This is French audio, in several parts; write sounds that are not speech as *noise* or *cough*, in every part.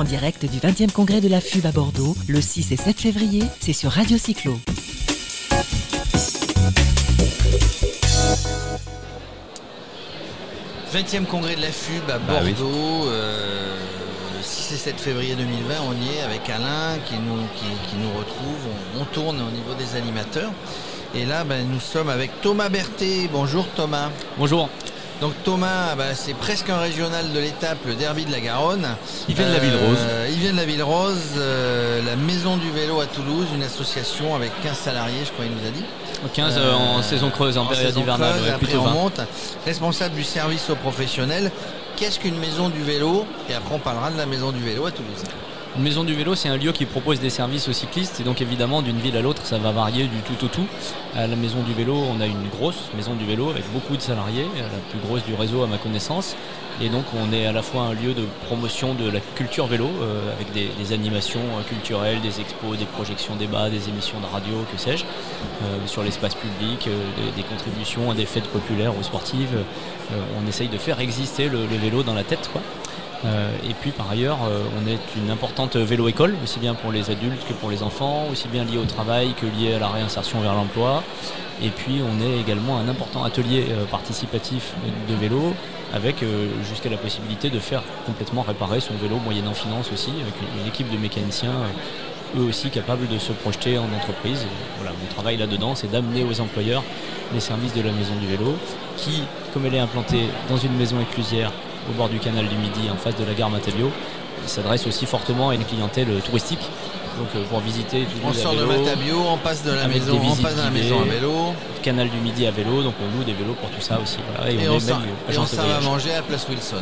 En direct du 20e congrès de la FUB à Bordeaux, le 6 et 7 février, c'est sur Radio Cyclo. « 20e congrès de la FUB à Bah oui. Bordeaux, euh, le 6 et 7 février 2020, on y est avec Alain qui nous, qui, qui nous retrouve, on, on tourne au niveau des animateurs. Et là, ben, nous sommes avec Thomas Berthet. Bonjour Thomas. Bonjour. Donc Thomas, bah, c'est presque un régional de l'étape, le derby de la Garonne. Il vient de la Ville Rose. Euh, il vient de la Ville Rose, euh, la Maison du Vélo à Toulouse, une association avec 15 salariés, je crois qu'il nous a dit. 15 Euh, en saison creuse, en, période saison hivernale, creuse, ouais, après plutôt on 20. monte. Responsable du service aux professionnels. Qu'est-ce qu'une maison du vélo? Et après on parlera de la maison du vélo à Toulouse. Une maison du vélo, c'est un lieu qui propose des services aux cyclistes et donc évidemment d'une ville à l'autre, ça va varier du tout au tout. À la maison du vélo, on a une grosse maison du vélo avec beaucoup de salariés, la plus grosse du réseau à ma connaissance. Et donc on est à la fois un lieu de promotion de la culture vélo euh, avec des, des animations euh, culturelles, des expos, des projections débats, des émissions de radio, que sais-je, euh, sur l'espace public, euh, des, des contributions à des fêtes populaires ou sportives. Euh, on essaye de faire exister le, le vélo dans la tête. Quoi. Euh, et puis par ailleurs, euh, on est une importante vélo-école, aussi bien pour les adultes que pour les enfants, aussi bien lié au travail que lié à la réinsertion vers l'emploi. Et puis on est également un important atelier euh, participatif de vélo, avec jusqu'à la possibilité de faire complètement réparer son vélo moyennant finance aussi, avec une, équipe de mécaniciens. eux aussi capables de se projeter en entreprise. Voilà, mon travail là-dedans, c'est d'amener aux employeurs les services de la maison du vélo, qui, comme elle est implantée dans une maison éclusière au bord du canal du Midi, en face de la gare Matabio, s'adresse aussi fortement à une clientèle touristique. Donc euh, pour visiter tout On sort de Matabio, on passe de la maison, des on visites passe de la guidées. maison à vélo. canal du Midi à vélo, donc on loue des vélos pour tout ça aussi. Voilà. Et, Et on, on est même et on va manger à Place Wilson.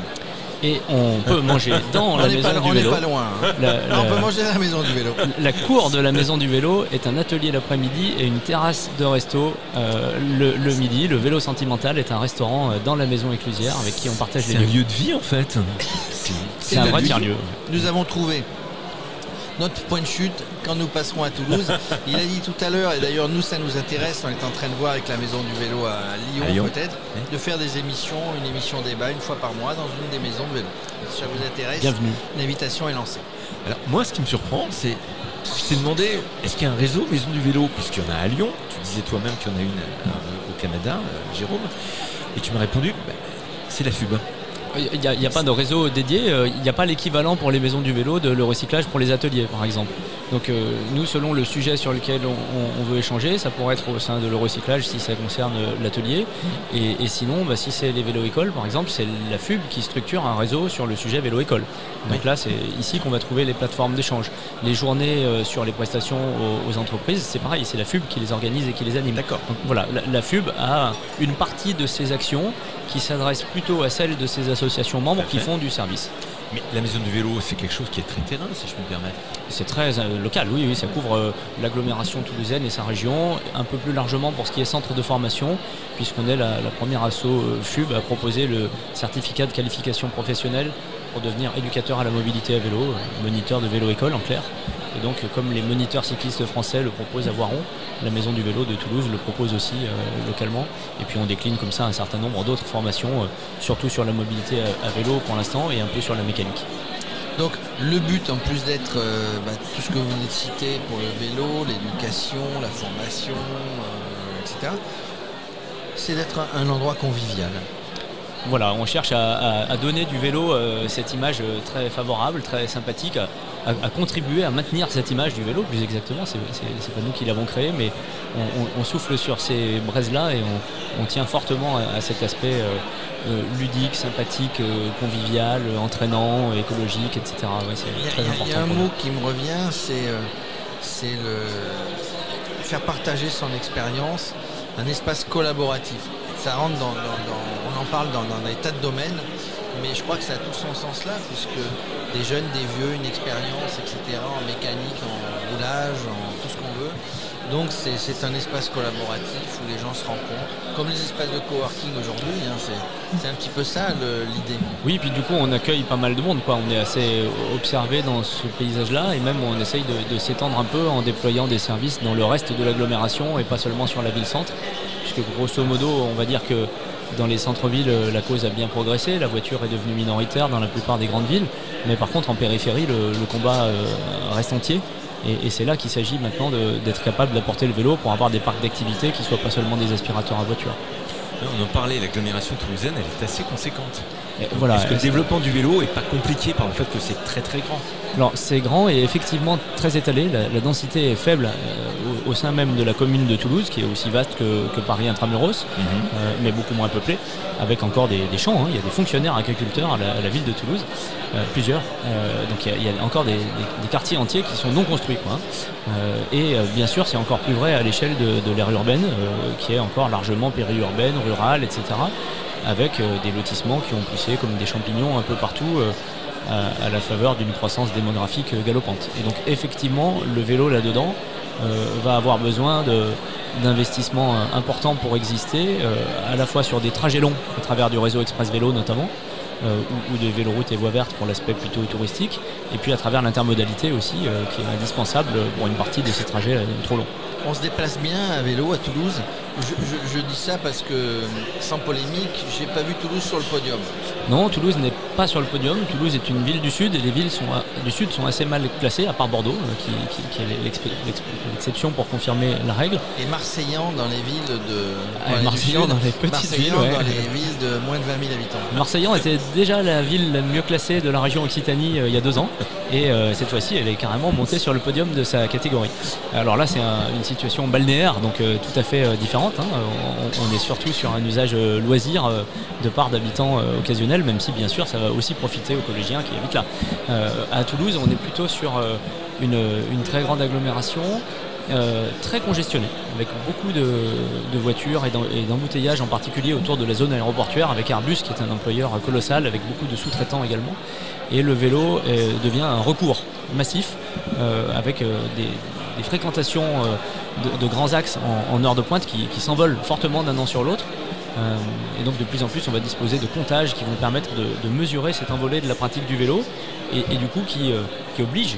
Et on peut manger *laughs* dans la maison pas, du on n'est vélo. pas loin. hein. La- on peut manger à la maison du vélo. La cour de la maison du vélo est un atelier l'après-midi et une terrasse de resto euh, le, le midi. Le vélo sentimental est un restaurant euh, dans la maison éclusière avec qui on partage les C'est un lieux. lieu de vie en fait. *laughs* C'est un vrai tiers-lieu. Nous avons trouvé notre point de chute quand nous passerons à Toulouse. Il a dit tout à l'heure, et d'ailleurs nous ça nous intéresse, on est en train de voir avec la maison du vélo à Lyon, À Lyon. peut-être, Oui. de faire des émissions, une émission débat une fois par mois dans une des maisons de vélo. Si ça vous intéresse, Bienvenue. l'invitation est lancée. Alors moi ce qui me surprend c'est je t'ai demandé est-ce qu'il y a un réseau maison du vélo? Puisqu'il y en a à Lyon, tu disais toi-même qu'il y en a une euh, au Canada, euh, Jérôme, et tu m'as répondu bah, c'est la FUB. Il n'y a, pas de réseau dédié, euh, il n'y a pas l'équivalent pour les maisons du vélo de le recyclage pour les ateliers par exemple. Donc euh, nous selon le sujet sur lequel on, on- on veut échanger, ça pourrait être au sein de le recyclage si ça concerne euh, l'atelier. Et, et sinon, bah, si c'est les vélo-écoles par exemple, c'est la FUB qui structure un réseau sur le sujet vélo-école. Donc là c'est ici qu'on va trouver les plateformes d'échange. Les journées euh, sur les prestations aux, aux entreprises, c'est pareil, c'est la FUB qui les organise et qui les anime. D'accord. Donc voilà, la, la FUB a une partie de ses actions qui s'adresse plutôt à celles de ses associations membres qui font du service. Mais la maison du vélo c'est quelque chose qui est très terrain si je peux me permettre. C'est très euh, local, oui, oui, ça couvre euh, l'agglomération toulousaine et sa région, un peu plus largement pour ce qui est centre de formation, puisqu'on est la, la première asso euh, FUB à proposer le certificat de qualification professionnelle pour devenir éducateur à la mobilité à vélo, moniteur de vélo-école en clair. Et donc, comme les moniteurs cyclistes français le proposent à Voiron, la Maison du Vélo de Toulouse le propose aussi euh, localement. Et puis on décline comme ça un certain nombre d'autres formations, euh, surtout sur la mobilité à, vélo pour l'instant et un peu sur la mécanique. Donc le but, en plus d'être euh, bah, tout ce que vous venez de citer pour le vélo, l'éducation, la formation, etc., c'est d'être un endroit convivial. Voilà, on cherche à, à- à donner du vélo euh, cette image euh, très favorable, très sympathique, à, contribuer à maintenir cette image du vélo, plus exactement. C'est pas nous qui l'avons créé, mais on, on- on souffle sur ces braises-là et on, on tient fortement à, cet aspect euh, ludique, sympathique, euh, convivial, entraînant, écologique, etc. Ouais, c'est Il y a, très important. il y a un mot qui me revient, c'est c'est le faire partager son expérience, un espace collaboratif. On en parle dans, dans des tas de domaines, mais je crois que ça a tout son sens là, puisque des jeunes, des vieux, une expérience, etc., en mécanique, en roulage, en Donc c'est un espace collaboratif où les gens se rencontrent, comme les espaces de coworking aujourd'hui, hein, c'est un petit peu ça l'idée. Oui, puis du coup, on accueille pas mal de monde. On est assez observé dans ce paysage-là et même on essaye de, s'étendre un peu en déployant des services dans le reste de l'agglomération et pas seulement sur la ville-centre. Puisque grosso modo, on va dire que Dans les centres-villes, la cause a bien progressé, la voiture est devenue minoritaire dans la plupart des grandes villes, mais par contre en périphérie, le, le combat euh, reste entier. Et, c'est là qu'il s'agit maintenant d'être capable d'apporter le vélo pour avoir des parcs d'activité qui soient pas seulement des aspirateurs à voiture. On en parlait, l'agglomération toulousaine, elle est assez conséquente. Voilà, Parce que le développement du vélo est pas compliqué par le fait que c'est très très grand. Alors c'est grand et effectivement très étalé. La, la densité est faible euh, au, au sein même de la commune de Toulouse, qui est aussi vaste que, que Paris intramuros, euh, mais beaucoup moins peuplée, avec encore des, des champs. hein. Il y a des fonctionnaires agriculteurs à la, à la ville de Toulouse, euh, plusieurs. Donc il y, a, il y a encore des, des- des quartiers entiers qui sont non construits. Quoi, hein. Et bien sûr, c'est encore plus vrai à l'échelle de, de l'ère urbaine, qui est encore largement périurbaine, etc. Avec euh, des lotissements qui ont poussé comme des champignons un peu partout. euh, à, la faveur d'une croissance démographique euh, galopante. Et donc effectivement, le vélo là-dedans va avoir besoin de- d'investissements importants pour exister, à la fois sur des trajets longs, à travers du réseau express vélo notamment, ou, ou des véloroutes et voies vertes pour l'aspect plutôt touristique, et puis à travers l'intermodalité aussi, qui est indispensable pour une partie de ces trajets trop longs. On se déplace bien à vélo à Toulouse. Je, je- je dis ça parce que, sans polémique, j'ai pas vu Toulouse sur le podium. Non, Toulouse n'est pas sur le podium. Toulouse est une ville du Sud et les villes sont, à- du Sud sont assez mal classées, à part Bordeaux, euh, qui, qui- qui est l'exception pour confirmer la règle. Et Marseillan dans les villes de. Ah, dans les Marseillan dans les petites villes, ouais. dans les villes de moins de 20 000 habitants. Marseillan était déjà la ville la mieux classée de la région Occitanie euh, il y a deux ans. Et euh, cette fois-ci, elle est carrément montée sur le podium de sa catégorie. Alors là, c'est un- une situation balnéaire, donc euh, tout à fait euh, différente. hein. On, est surtout sur un usage euh, loisir de part d'habitants occasionnels, même si bien sûr, ça va aussi profiter aux collégiens qui habitent là. À Toulouse, on est plutôt sur une, très grande agglomération. très congestionnée, avec beaucoup de, de voitures et d'em- et d'embouteillages en particulier autour de la zone aéroportuaire avec Airbus qui est un employeur colossal avec beaucoup de sous-traitants également. Et le vélo devient un recours massif avec des, des fréquentations euh, de, grands axes en, en heure de pointe qui, s'envolent fortement d'un an sur l'autre. Euh, et donc de plus en plus, on va disposer de comptages qui vont permettre de, mesurer cet envolée de la pratique du vélo et, du coup qui, euh, qui oblige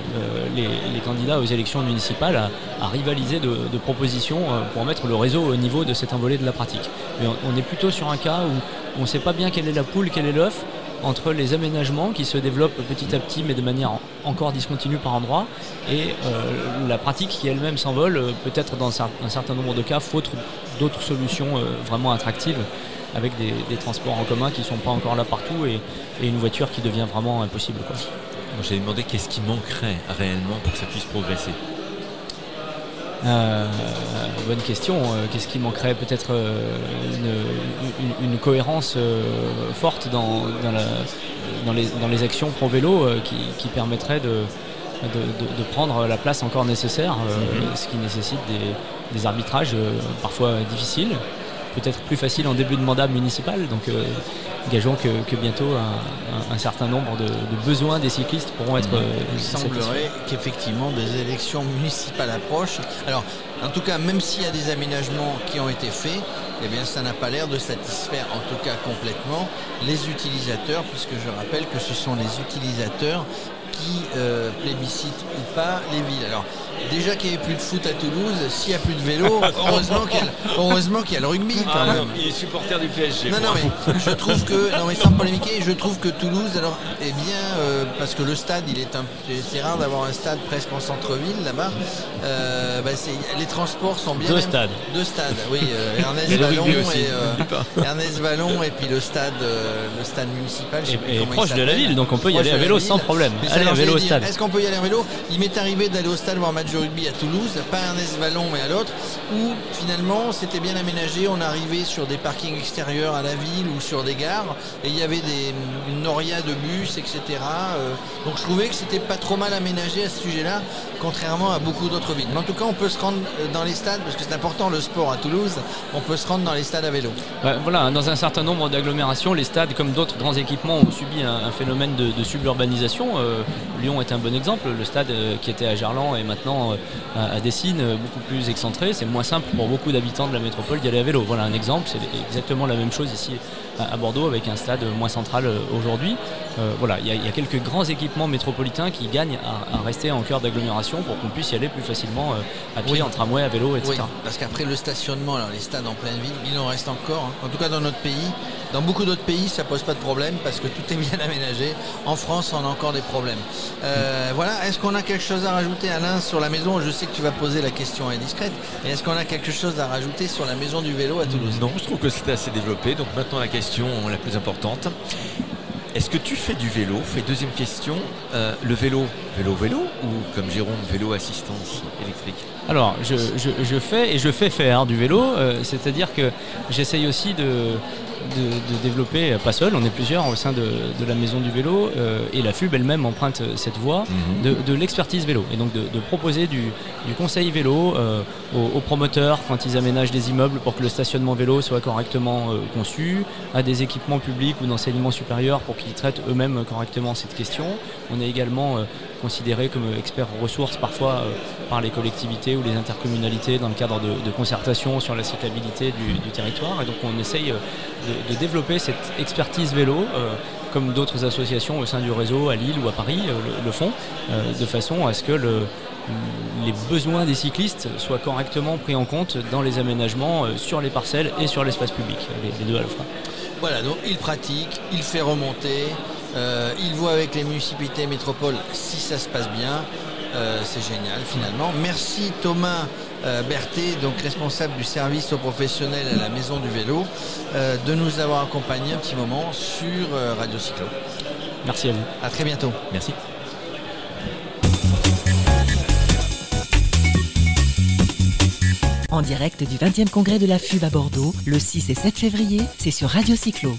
les, les candidats aux élections municipales à, rivaliser de, propositions pour mettre le réseau au niveau de cet envolée de la pratique. Mais on, est plutôt sur un cas où on ne sait pas bien quelle est la poule, quel est l'œuf entre les aménagements qui se développent petit à petit mais de manière en- encore discontinue par endroits et euh, la pratique qui elle-même s'envole euh, peut-être dans un certain nombre de cas faute d'autres solutions euh, vraiment attractives avec des, transports en commun qui ne sont pas encore là partout et, et une voiture qui devient vraiment impossible. Quoi. Moi, j'avais demandé qu'est-ce qui manquerait réellement pour que ça puisse progresser. Euh, bonne question. Euh, Qu'est-ce qui manquerait Peut-être euh, une, une- une cohérence forte dans, dans, la- dans les, dans les actions pro-vélo euh, qui, qui permettrait de, de, de- de prendre la place encore nécessaire, euh, ce qui nécessite des, des arbitrages parfois difficiles, peut-être plus faciles en début de mandat municipal. Donc euh, gageons que, que bientôt un, un- un certain nombre de, de besoins des cyclistes pourront être euh, Il semblerait qu'effectivement des élections municipales approchent. Alors, en tout cas, même s'il y a des aménagements qui ont été faits, eh bien, ça n'a pas l'air de satisfaire, en tout cas complètement, les utilisateurs, puisque je rappelle que ce sont les utilisateurs qui euh, plébiscitent ou pas les villes. Alors, déjà qu'il n'y avait plus de foot à Toulouse, s'il n'y a plus de vélo, *laughs* heureusement qu'il y, a- y le rugby quand même. il est supporter du PSG. Non, non, mais je trouve que, non, mais sans polémiquer, je trouve que Toulouse, alors, est bien, euh, parce que le stade, il est un, c'est rare d'avoir un stade presque en centre-ville là-bas. Euh, bah, c'est- les transports sont bien. Deux même- stades. Deux stades, oui. euh, *laughs* Ernest Vallon rugby aussi, et euh. Ernest Vallon et puis le stade, euh, le stade municipal. je sais Et- plus et comment il proche de la ville, donc on peut y Proche aller à vélo sans problème. Mais Allez, alors, à vélo j'allais au stade. dire, Est-ce qu'on peut y aller en vélo? Il m'est arrivé d'aller au stade voir un match de rugby à Toulouse, pas à Ernest Vallon mais à l'autre, où finalement c'était bien aménagé. On arrivait sur des parkings extérieurs à la ville ou sur des gares, et il y avait des, une noria de bus, etc. Euh, donc je trouvais que c'était pas trop mal aménagé à ce sujet-là, contrairement à beaucoup d'autres villes. Mais en tout cas, on peut se rendre euh, dans les stades, parce que c'est important le sport à Toulouse, on peut se rendre dans les stades à vélo. Voilà, dans un certain nombre d'agglomérations, les stades, comme d'autres grands équipements, ont subi un, un phénomène de, de suburbanisation. Euh, Lyon est un bon exemple. Le stade euh, qui était à Gerland est maintenant euh, à, Dessines, euh, beaucoup plus excentré. C'est moins simple pour beaucoup d'habitants de la métropole d'y aller à vélo. Voilà un exemple. C'est exactement la même chose ici à, Bordeaux avec un stade moins central aujourd'hui. voilà, il y, a quelques grands équipements métropolitains qui gagnent à, rester en cœur d'agglomération pour qu'on puisse y aller plus facilement à pied, en tramway, à vélo, etc. Oui, parce qu'après le stationnement, alors les stades en pleine ville, il en reste encore. Hein. En tout cas dans notre pays, dans beaucoup d'autres pays, ça pose pas de problème parce que tout est bien *laughs* aménagé. En France, on a encore des problèmes. Euh, voilà. Est-ce qu'on a quelque chose à rajouter, Alain, sur la maison? Je sais que tu vas poser la question indiscrète. Mais est-ce qu'on a quelque chose à rajouter sur la maison du vélo à Toulouse? Non, je trouve que c'était assez développé. Donc maintenant, la question la plus importante. Est-ce que tu fais du vélo? Fait deuxième question. Euh, le vélo, vélo, vélo ou comme Jérôme, vélo assistance électrique? Alors, je, fais et je fais faire du vélo. Euh, c'est-à-dire que j'essaye aussi de, de, développer, pas seul, on est plusieurs au sein de, la maison du vélo, euh, et la FUB elle-même emprunte cette voie mhm. de, l'expertise vélo, et donc de, proposer du, conseil vélo euh, aux, promoteurs quand ils aménagent des immeubles pour que le stationnement vélo soit correctement euh, conçu, à des équipements publics ou d'enseignement supérieur pour qu'ils traitent eux-mêmes correctement cette question. On est également considéré comme expert ressources parfois par les collectivités ou les intercommunalités dans le cadre de, concertation sur la cyclabilité du, territoire, et donc on essaye de, développer cette expertise vélo, euh, comme d'autres associations au sein du réseau à Lille ou à Paris euh, le, font, euh, de façon à ce que les besoins des cyclistes soient correctement pris en compte dans les aménagements sur les parcelles et sur l'espace public, les, deux à la fois. Voilà, donc il pratique, il fait remonter, il voit avec les municipalités métropoles si ça se passe bien. c'est génial finalement. Merci Thomas euh, Berthet, donc responsable du service aux professionnels à la Maison du Vélo, euh, de nous avoir accompagnés un petit moment sur euh, Radio Cyclo. Merci à vous. À très bientôt. Merci. En direct du 20e congrès de la FUB à Bordeaux, le 6 et 7 février, c'est sur Radio Cyclo.